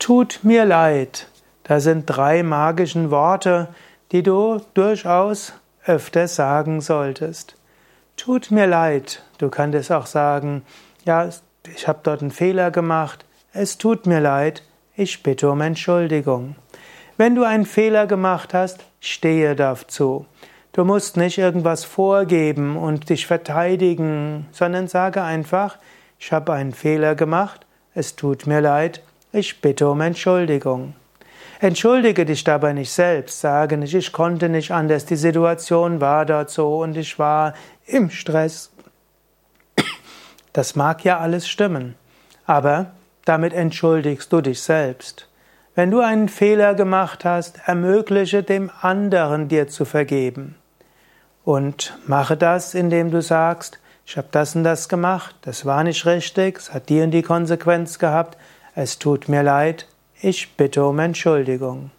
Tut mir leid. Das sind drei magischen Worte, die du durchaus öfter sagen solltest. Tut mir leid. Du kannst auch sagen, ja, ich habe dort einen Fehler gemacht. Es tut mir leid. Ich bitte um Entschuldigung. Wenn du einen Fehler gemacht hast, stehe dazu. Du musst nicht irgendwas vorgeben und dich verteidigen, sondern sage einfach, ich habe einen Fehler gemacht, es tut mir leid, ich bitte um Entschuldigung. Entschuldige dich dabei nicht selbst, sage nicht, ich konnte nicht anders, die Situation war dort so und ich war im Stress. Das mag ja alles stimmen, aber damit entschuldigst du dich selbst. Wenn du einen Fehler gemacht hast, ermögliche dem anderen dir zu vergeben. Und mache das, indem du sagst, ich habe das und das gemacht, das war nicht richtig, es hat die und die Konsequenz gehabt, es tut mir leid, ich bitte um Entschuldigung.